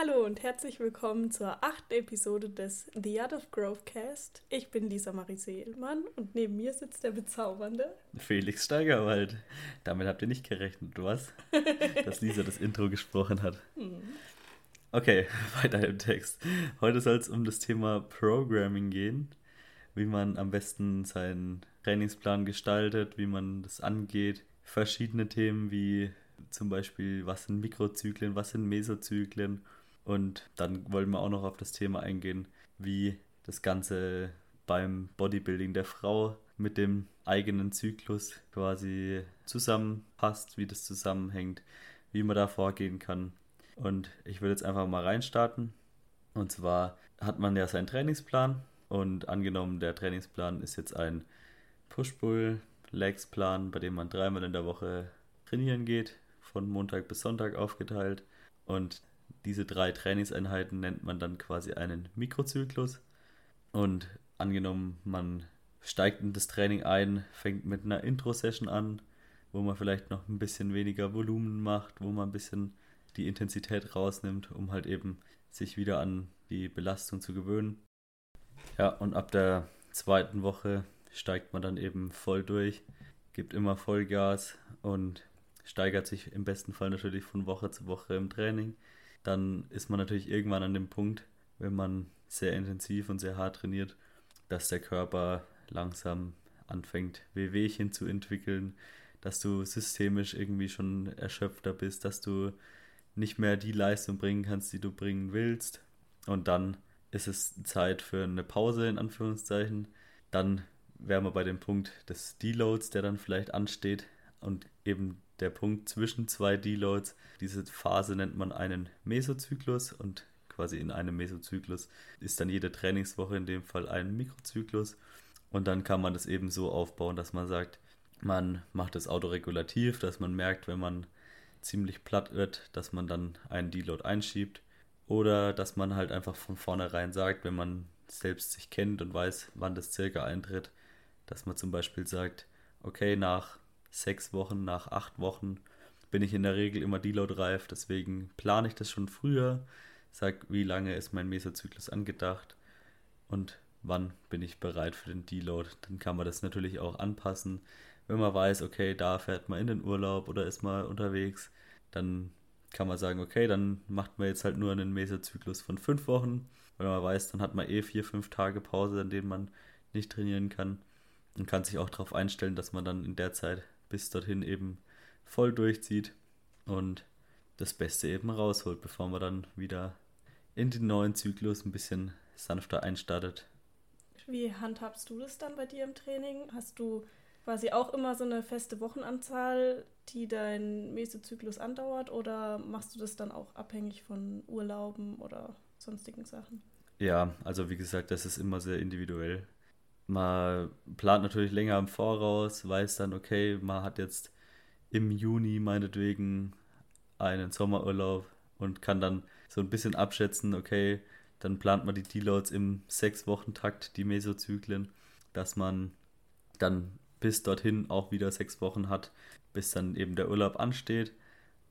Hallo und herzlich willkommen zur achten Episode des The Art of Growth Cast. Ich bin Lisa Marie Seelmann und neben mir sitzt der bezaubernde Felix Steigerwald. Damit habt ihr nicht gerechnet, was? Dass Lisa das Intro gesprochen hat. Hm. Okay, weiter im Text. Heute soll es um das Thema Programming gehen, wie man am besten seinen Trainingsplan gestaltet, wie man das angeht. Verschiedene Themen wie zum Beispiel, was sind Mikrozyklen, was sind Mesozyklen und dann wollen wir auch noch auf das Thema eingehen, wie das Ganze beim Bodybuilding der Frau mit dem eigenen Zyklus quasi zusammenpasst, wie das zusammenhängt, wie man da vorgehen kann. Und ich würde jetzt einfach mal reinstarten. Und zwar hat man ja seinen Trainingsplan und angenommen, der Trainingsplan ist jetzt ein Push-Pull-Legs-Plan, bei dem man dreimal in der Woche trainieren geht, von Montag bis Sonntag aufgeteilt. Und diese drei Trainingseinheiten nennt man dann quasi einen Mikrozyklus. Und angenommen, man steigt in das Training ein, fängt mit einer Intro-Session an, wo man vielleicht noch ein bisschen weniger Volumen macht, wo man ein bisschen die Intensität rausnimmt, um halt eben sich wieder an die Belastung zu gewöhnen. Ja, und ab der zweiten Woche steigt man dann eben voll durch, gibt immer Vollgas und steigert sich im besten Fall natürlich von Woche zu Woche im Training dann ist man natürlich irgendwann an dem Punkt, wenn man sehr intensiv und sehr hart trainiert, dass der Körper langsam anfängt, Wehwehchen zu entwickeln, dass du systemisch irgendwie schon erschöpfter bist, dass du nicht mehr die Leistung bringen kannst, die du bringen willst. Und dann ist es Zeit für eine Pause in Anführungszeichen. Dann wären wir bei dem Punkt des Deloads, der dann vielleicht ansteht und eben der Punkt zwischen zwei Deloads. Diese Phase nennt man einen Mesozyklus und quasi in einem Mesozyklus ist dann jede Trainingswoche in dem Fall ein Mikrozyklus. Und dann kann man das eben so aufbauen, dass man sagt, man macht das autoregulativ, dass man merkt, wenn man ziemlich platt wird, dass man dann einen Deload einschiebt. Oder dass man halt einfach von vornherein sagt, wenn man selbst sich kennt und weiß, wann das circa eintritt, dass man zum Beispiel sagt, okay, nach sechs Wochen, nach acht Wochen bin ich in der Regel immer Deload-reif. Deswegen plane ich das schon früher, sag, wie lange ist mein Mesozyklus angedacht und wann bin ich bereit für den Deload. Dann kann man das natürlich auch anpassen. Wenn man weiß, okay, da fährt man in den Urlaub oder ist mal unterwegs, dann kann man sagen, okay, dann macht man jetzt halt nur einen Mesozyklus von fünf Wochen. Wenn man weiß, dann hat man eh vier, fünf Tage Pause, an denen man nicht trainieren kann. Und kann sich auch darauf einstellen, dass man dann in der Zeit bis dorthin eben voll durchzieht und das Beste eben rausholt, bevor man dann wieder in den neuen Zyklus ein bisschen sanfter einstartet. Wie handhabst du das dann bei dir im Training? Hast du quasi auch immer so eine feste Wochenanzahl, die dein Mesozyklus andauert oder machst du das dann auch abhängig von Urlauben oder sonstigen Sachen? Ja, also wie gesagt, das ist immer sehr individuell man plant natürlich länger im Voraus, weiß dann, okay, man hat jetzt im Juni meinetwegen einen Sommerurlaub und kann dann so ein bisschen abschätzen, okay, dann plant man die Deloads im Sechs-Wochen-Takt, die Mesozyklen, dass man dann bis dorthin auch wieder sechs Wochen hat, bis dann eben der Urlaub ansteht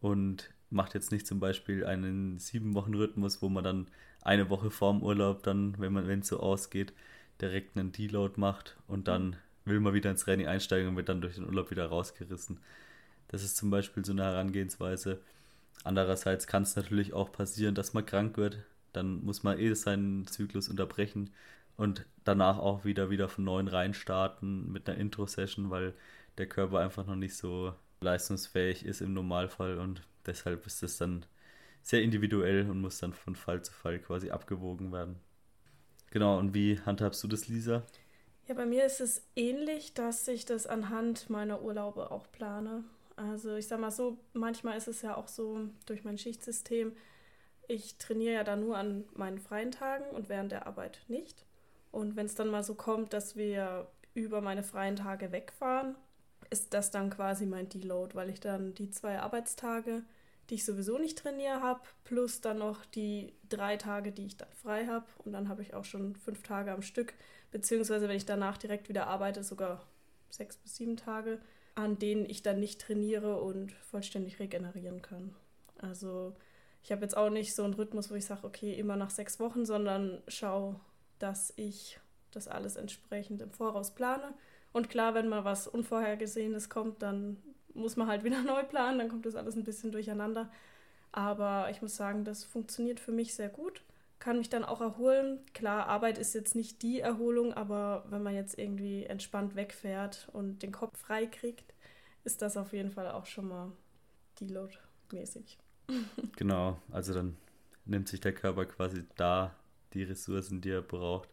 und macht jetzt nicht zum Beispiel einen Sieben-Wochen-Rhythmus, wo man dann eine Woche vorm Urlaub dann, wenn man wenn es so ausgeht, direkt einen Deload macht und dann will man wieder ins Training einsteigen und wird dann durch den Urlaub wieder rausgerissen. Das ist zum Beispiel so eine Herangehensweise. Andererseits kann es natürlich auch passieren, dass man krank wird. Dann muss man eh seinen Zyklus unterbrechen und danach auch wieder wieder von neuem reinstarten mit einer Intro-Session, weil der Körper einfach noch nicht so leistungsfähig ist im Normalfall und deshalb ist das dann sehr individuell und muss dann von Fall zu Fall quasi abgewogen werden. Genau, und wie handhabst du das, Lisa? Ja, bei mir ist es ähnlich, dass ich das anhand meiner Urlaube auch plane. Also ich sag mal so, manchmal ist es ja auch so durch mein Schichtsystem, ich trainiere ja dann nur an meinen freien Tagen und während der Arbeit nicht. Und wenn es dann mal so kommt, dass wir über meine freien Tage wegfahren, ist das dann quasi mein Deload, weil ich dann die zwei Arbeitstage die ich sowieso nicht trainiere habe, plus dann noch die drei Tage, die ich dann frei habe. Und dann habe ich auch schon fünf Tage am Stück, beziehungsweise wenn ich danach direkt wieder arbeite, sogar sechs bis sieben Tage, an denen ich dann nicht trainiere und vollständig regenerieren kann. Also ich habe jetzt auch nicht so einen Rhythmus, wo ich sage, okay, immer nach sechs Wochen, sondern schaue, dass ich das alles entsprechend im Voraus plane. Und klar, wenn mal was Unvorhergesehenes kommt, dann muss man halt wieder neu planen, dann kommt das alles ein bisschen durcheinander. Aber ich muss sagen, das funktioniert für mich sehr gut. Kann mich dann auch erholen. Klar, Arbeit ist jetzt nicht die Erholung, aber wenn man jetzt irgendwie entspannt wegfährt und den Kopf frei kriegt, ist das auf jeden Fall auch schon mal Deload-mäßig. Genau, also dann nimmt sich der Körper quasi da die Ressourcen, die er braucht,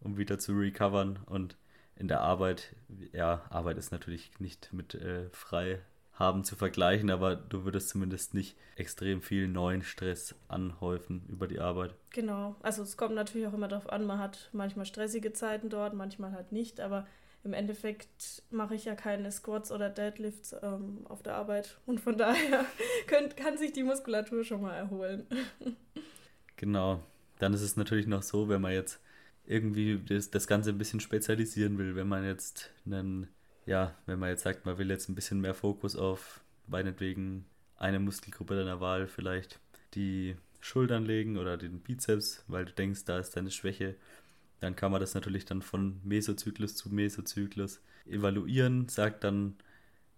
um wieder zu recovern. Und in der Arbeit, ja, Arbeit ist natürlich nicht mit äh, frei haben zu vergleichen, aber du würdest zumindest nicht extrem viel neuen Stress anhäufen über die Arbeit. Genau, also es kommt natürlich auch immer darauf an, man hat manchmal stressige Zeiten dort, manchmal halt nicht, aber im Endeffekt mache ich ja keine Squats oder Deadlifts ähm, auf der Arbeit und von daher könnt, kann sich die Muskulatur schon mal erholen. genau, dann ist es natürlich noch so, wenn man jetzt irgendwie das, das Ganze ein bisschen spezialisieren will, wenn man jetzt einen ja, wenn man jetzt sagt, man will jetzt ein bisschen mehr Fokus auf meinetwegen eine Muskelgruppe deiner Wahl, vielleicht die Schultern legen oder den Bizeps, weil du denkst, da ist deine Schwäche, dann kann man das natürlich dann von Mesozyklus zu Mesozyklus evaluieren, sagt dann,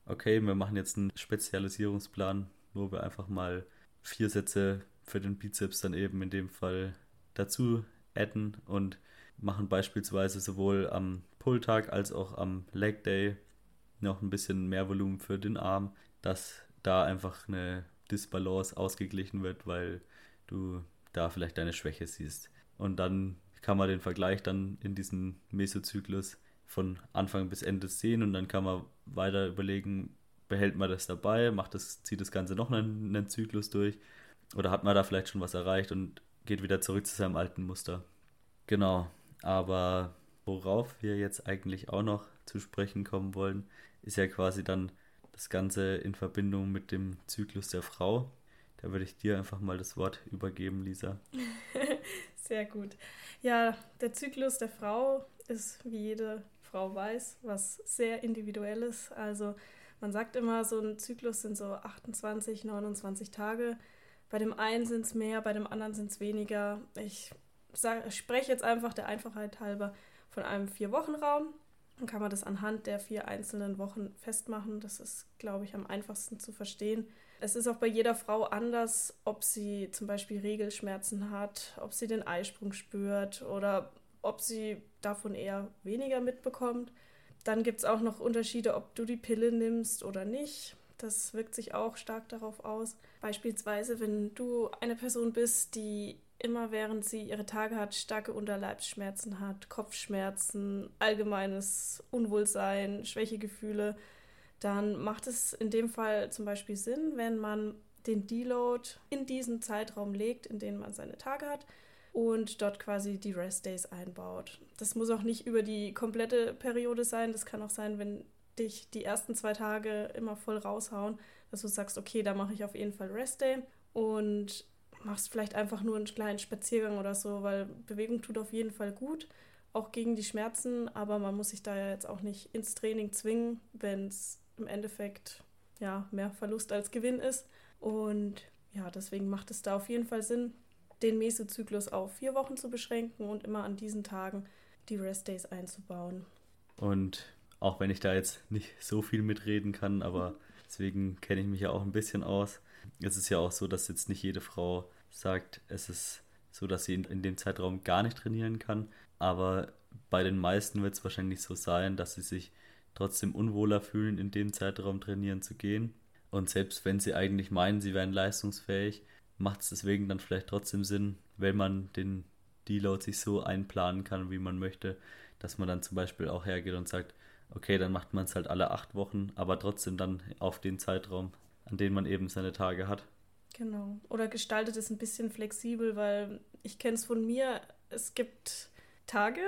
okay, wir machen jetzt einen Spezialisierungsplan, wo wir einfach mal vier Sätze für den Bizeps dann eben in dem Fall dazu adden und machen beispielsweise sowohl am Pulltag als auch am Leg Day noch ein bisschen mehr Volumen für den Arm, dass da einfach eine Disbalance ausgeglichen wird, weil du da vielleicht deine Schwäche siehst. Und dann kann man den Vergleich dann in diesem Mesozyklus von Anfang bis Ende sehen und dann kann man weiter überlegen, behält man das dabei, macht das, zieht das Ganze noch einen, einen Zyklus durch oder hat man da vielleicht schon was erreicht und geht wieder zurück zu seinem alten Muster. Genau, aber worauf wir jetzt eigentlich auch noch zu sprechen kommen wollen, ist ja quasi dann das Ganze in Verbindung mit dem Zyklus der Frau. Da würde ich dir einfach mal das Wort übergeben, Lisa. Sehr gut. Ja, der Zyklus der Frau ist, wie jede Frau weiß, was sehr individuelles. Also man sagt immer, so ein Zyklus sind so 28, 29 Tage. Bei dem einen sind es mehr, bei dem anderen sind es weniger. Ich sag, spreche jetzt einfach der Einfachheit halber von einem Vier-Wochen-Raum. Dann kann man das anhand der vier einzelnen Wochen festmachen. Das ist, glaube ich, am einfachsten zu verstehen. Es ist auch bei jeder Frau anders, ob sie zum Beispiel Regelschmerzen hat, ob sie den Eisprung spürt oder ob sie davon eher weniger mitbekommt. Dann gibt es auch noch Unterschiede, ob du die Pille nimmst oder nicht. Das wirkt sich auch stark darauf aus. Beispielsweise, wenn du eine Person bist, die immer während sie ihre Tage hat, starke Unterleibsschmerzen hat, Kopfschmerzen, allgemeines Unwohlsein, Schwächegefühle, dann macht es in dem Fall zum Beispiel Sinn, wenn man den Deload in diesen Zeitraum legt, in dem man seine Tage hat und dort quasi die Rest Days einbaut. Das muss auch nicht über die komplette Periode sein. Das kann auch sein, wenn dich die ersten zwei Tage immer voll raushauen, dass du sagst, okay, da mache ich auf jeden Fall Rest Day und machst vielleicht einfach nur einen kleinen Spaziergang oder so, weil Bewegung tut auf jeden Fall gut, auch gegen die Schmerzen, aber man muss sich da ja jetzt auch nicht ins Training zwingen, wenn es im Endeffekt ja mehr Verlust als Gewinn ist. Und ja, deswegen macht es da auf jeden Fall Sinn, den Mesozyklus auf vier Wochen zu beschränken und immer an diesen Tagen die Rest Days einzubauen. Und auch wenn ich da jetzt nicht so viel mitreden kann, aber deswegen kenne ich mich ja auch ein bisschen aus es ist ja auch so, dass jetzt nicht jede Frau sagt, es ist so, dass sie in, in dem Zeitraum gar nicht trainieren kann. Aber bei den meisten wird es wahrscheinlich so sein, dass sie sich trotzdem unwohler fühlen, in dem Zeitraum trainieren zu gehen. Und selbst wenn sie eigentlich meinen, sie wären leistungsfähig, macht es deswegen dann vielleicht trotzdem Sinn, wenn man den Deload sich so einplanen kann, wie man möchte, dass man dann zum Beispiel auch hergeht und sagt, okay, dann macht man es halt alle acht Wochen, aber trotzdem dann auf den Zeitraum an denen man eben seine Tage hat. Genau. Oder gestaltet es ein bisschen flexibel, weil ich kenne es von mir, es gibt Tage,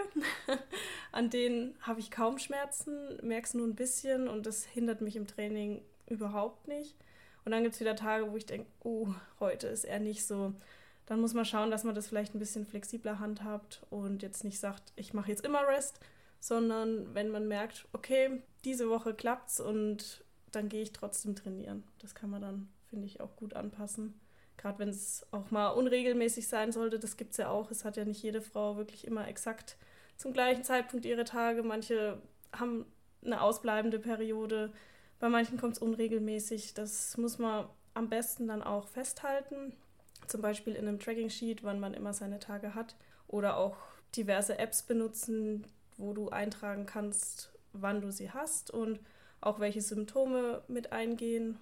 an denen habe ich kaum Schmerzen, merke es nur ein bisschen und das hindert mich im Training überhaupt nicht. Und dann gibt es wieder Tage, wo ich denke, oh, heute ist er nicht so. Dann muss man schauen, dass man das vielleicht ein bisschen flexibler handhabt und jetzt nicht sagt, ich mache jetzt immer Rest, sondern wenn man merkt, okay, diese Woche klappt's und dann gehe ich trotzdem trainieren. Das kann man dann, finde ich, auch gut anpassen. Gerade wenn es auch mal unregelmäßig sein sollte, das gibt es ja auch. Es hat ja nicht jede Frau wirklich immer exakt zum gleichen Zeitpunkt ihre Tage. Manche haben eine ausbleibende Periode, bei manchen kommt es unregelmäßig. Das muss man am besten dann auch festhalten. Zum Beispiel in einem Tracking-Sheet, wann man immer seine Tage hat. Oder auch diverse Apps benutzen, wo du eintragen kannst, wann du sie hast und auch welche Symptome mit eingehen.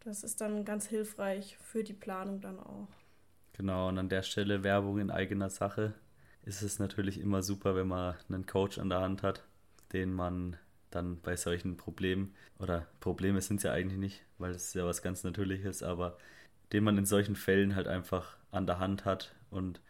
Das ist dann ganz hilfreich für die Planung dann auch. Genau, und an der Stelle Werbung in eigener Sache ist es natürlich immer super, wenn man einen Coach an der Hand hat, den man dann bei solchen Problemen, oder Probleme sind es ja eigentlich nicht, weil es ja was ganz Natürliches, aber den man in solchen Fällen halt einfach an der Hand hat und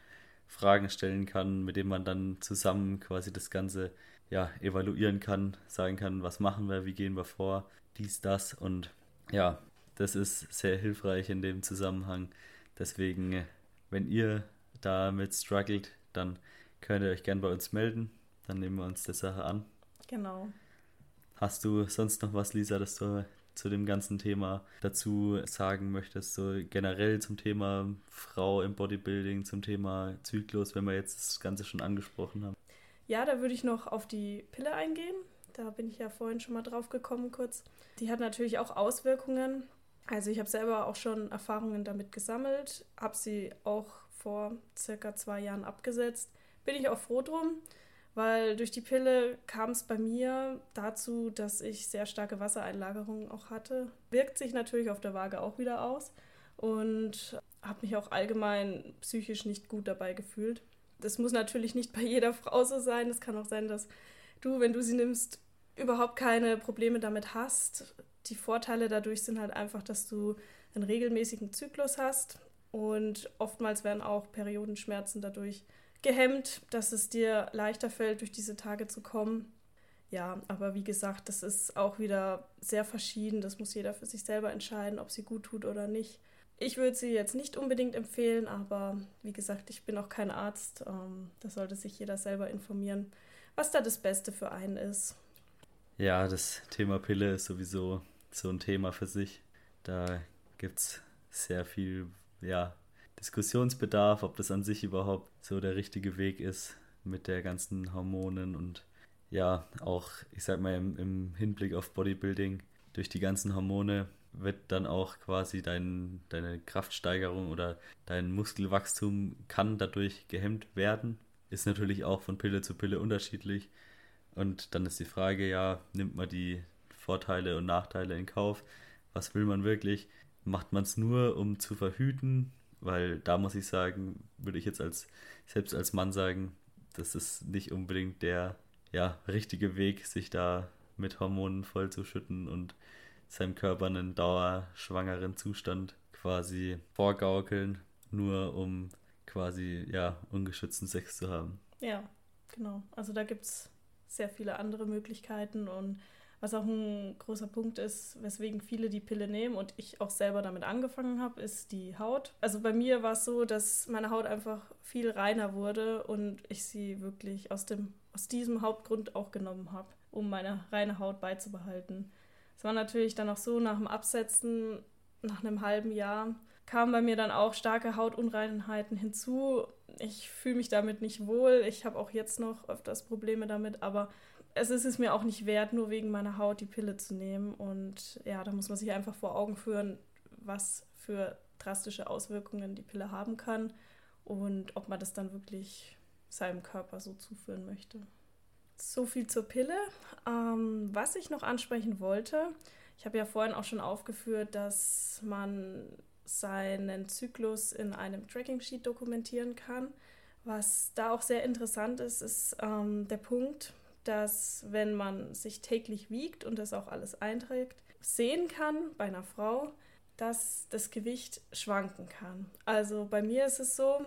Fragen stellen kann, mit dem man dann zusammen quasi das Ganze ja, evaluieren kann, sagen kann, was machen wir, wie gehen wir vor, dies, das und ja, das ist sehr hilfreich in dem Zusammenhang. Deswegen, wenn ihr damit struggelt, dann könnt ihr euch gern bei uns melden. Dann nehmen wir uns der Sache an. Genau. Hast du sonst noch was, Lisa, das du zu dem ganzen Thema dazu sagen möchtest, so generell zum Thema Frau im Bodybuilding, zum Thema Zyklus, wenn wir jetzt das Ganze schon angesprochen haben? Ja, da würde ich noch auf die Pille eingehen. Da bin ich ja vorhin schon mal drauf gekommen kurz. Die hat natürlich auch Auswirkungen. Also ich habe selber auch schon Erfahrungen damit gesammelt, habe sie auch vor circa zwei Jahren abgesetzt. Bin ich auch froh drum weil durch die Pille kam es bei mir dazu, dass ich sehr starke Wassereinlagerungen auch hatte. Wirkt sich natürlich auf der Waage auch wieder aus und habe mich auch allgemein psychisch nicht gut dabei gefühlt. Das muss natürlich nicht bei jeder Frau so sein. Es kann auch sein, dass du, wenn du sie nimmst, überhaupt keine Probleme damit hast. Die Vorteile dadurch sind halt einfach, dass du einen regelmäßigen Zyklus hast und oftmals werden auch Periodenschmerzen dadurch gehemmt, dass es dir leichter fällt, durch diese Tage zu kommen. Ja, aber wie gesagt, das ist auch wieder sehr verschieden. Das muss jeder für sich selber entscheiden, ob sie gut tut oder nicht. Ich würde sie jetzt nicht unbedingt empfehlen, aber wie gesagt, ich bin auch kein Arzt. Ähm, da sollte sich jeder selber informieren, was da das Beste für einen ist. Ja, das Thema Pille ist sowieso so ein Thema für sich. Da gibt es sehr viel ja, Diskussionsbedarf, ob das an sich überhaupt so der richtige Weg ist mit der ganzen Hormonen und ja, auch, ich sag mal, im, im Hinblick auf Bodybuilding, durch die ganzen Hormone wird dann auch quasi dein, deine Kraftsteigerung oder dein Muskelwachstum kann dadurch gehemmt werden. Ist natürlich auch von Pille zu Pille unterschiedlich. Und dann ist die Frage, ja, nimmt man die Vorteile und Nachteile in Kauf? Was will man wirklich? Macht man es nur, um zu verhüten? weil da muss ich sagen, würde ich jetzt als selbst als Mann sagen, das ist nicht unbedingt der ja, richtige Weg, sich da mit Hormonen vollzuschütten und seinem Körper einen dauerschwangeren Zustand quasi vorgaukeln, nur um quasi ja ungeschützten Sex zu haben. Ja, genau. Also da gibt es sehr viele andere Möglichkeiten und was auch ein großer Punkt ist, weswegen viele die Pille nehmen und ich auch selber damit angefangen habe, ist die Haut. Also bei mir war es so, dass meine Haut einfach viel reiner wurde und ich sie wirklich aus, dem, aus diesem Hauptgrund auch genommen habe, um meine reine Haut beizubehalten. Es war natürlich dann auch so, nach dem Absetzen, nach einem halben Jahr, kamen bei mir dann auch starke Hautunreinheiten hinzu. Ich fühle mich damit nicht wohl. Ich habe auch jetzt noch öfters Probleme damit, aber es ist es mir auch nicht wert, nur wegen meiner Haut die Pille zu nehmen. Und ja, da muss man sich einfach vor Augen führen, was für drastische Auswirkungen die Pille haben kann und ob man das dann wirklich seinem Körper so zuführen möchte. So viel zur Pille. Ähm, was ich noch ansprechen wollte, ich habe ja vorhin auch schon aufgeführt, dass man seinen Zyklus in einem Tracking-Sheet dokumentieren kann. Was da auch sehr interessant ist, ist ähm, der Punkt, dass wenn man sich täglich wiegt und das auch alles einträgt, sehen kann bei einer Frau, dass das Gewicht schwanken kann. Also bei mir ist es so,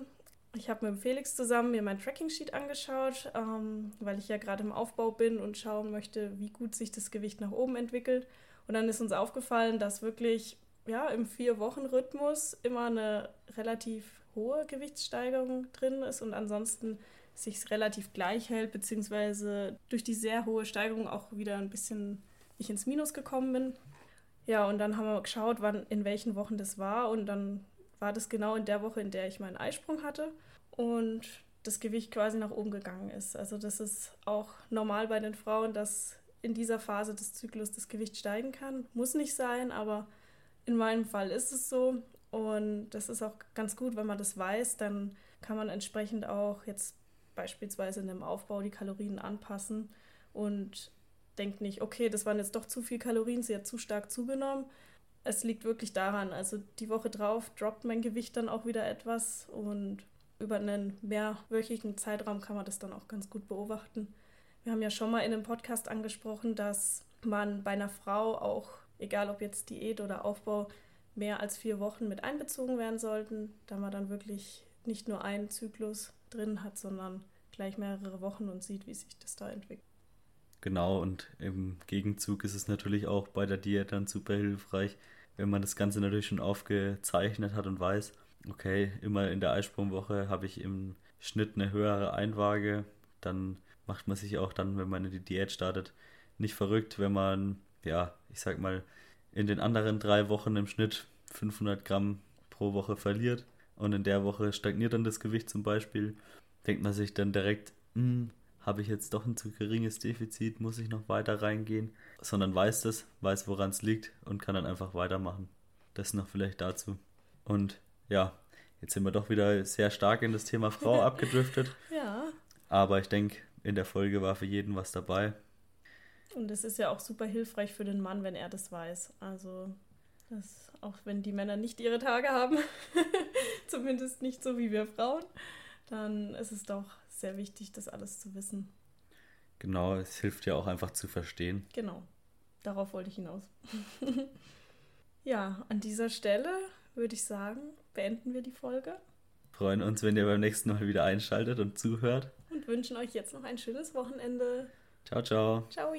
ich habe mit Felix zusammen mir mein Tracking-Sheet angeschaut, ähm, weil ich ja gerade im Aufbau bin und schauen möchte, wie gut sich das Gewicht nach oben entwickelt. Und dann ist uns aufgefallen, dass wirklich ja, im Vier-Wochen-Rhythmus immer eine relativ hohe Gewichtssteigerung drin ist und ansonsten sich relativ gleich hält, beziehungsweise durch die sehr hohe Steigerung auch wieder ein bisschen ich ins Minus gekommen bin. Ja, und dann haben wir geschaut, wann in welchen Wochen das war und dann war das genau in der Woche, in der ich meinen Eisprung hatte und das Gewicht quasi nach oben gegangen ist. Also das ist auch normal bei den Frauen, dass in dieser Phase des Zyklus das Gewicht steigen kann. Muss nicht sein, aber in meinem Fall ist es so. Und das ist auch ganz gut, wenn man das weiß, dann kann man entsprechend auch jetzt beispielsweise in dem Aufbau die Kalorien anpassen und denkt nicht, okay, das waren jetzt doch zu viel Kalorien, sie hat zu stark zugenommen. Es liegt wirklich daran, also die Woche drauf droppt mein Gewicht dann auch wieder etwas und über einen mehrwöchigen Zeitraum kann man das dann auch ganz gut beobachten. Wir haben ja schon mal in einem Podcast angesprochen, dass man bei einer Frau auch, egal ob jetzt Diät oder Aufbau, mehr als vier Wochen mit einbezogen werden sollten, da man dann wirklich nicht nur einen Zyklus drin hat, sondern gleich mehrere Wochen und sieht, wie sich das da entwickelt. Genau, und im Gegenzug ist es natürlich auch bei der Diät dann super hilfreich, wenn man das Ganze natürlich schon aufgezeichnet hat und weiß, okay, immer in der Eisprungwoche habe ich im Schnitt eine höhere Einwaage, dann macht man sich auch dann, wenn man in die Diät startet, nicht verrückt, wenn man, ja, ich sag mal, in den anderen drei Wochen im Schnitt 500 Gramm pro Woche verliert und in der Woche stagniert dann das Gewicht zum Beispiel, denkt man sich dann direkt, hm, habe ich jetzt doch ein zu geringes Defizit, muss ich noch weiter reingehen, sondern weiß das, weiß woran es liegt und kann dann einfach weitermachen. Das noch vielleicht dazu. Und ja, jetzt sind wir doch wieder sehr stark in das Thema Frau abgedriftet. ja. Aber ich denke, in der Folge war für jeden was dabei. Und es ist ja auch super hilfreich für den Mann, wenn er das weiß. Also, das, auch wenn die Männer nicht ihre Tage haben, zumindest nicht so wie wir Frauen, dann ist es doch sehr wichtig, das alles zu wissen. Genau, es hilft ja auch einfach zu verstehen. Genau, darauf wollte ich hinaus. ja, an dieser Stelle würde ich sagen, beenden wir die Folge. Freuen uns, wenn ihr beim nächsten Mal wieder einschaltet und zuhört und wünschen euch jetzt noch ein schönes Wochenende. Ciao, ciao. Ciao.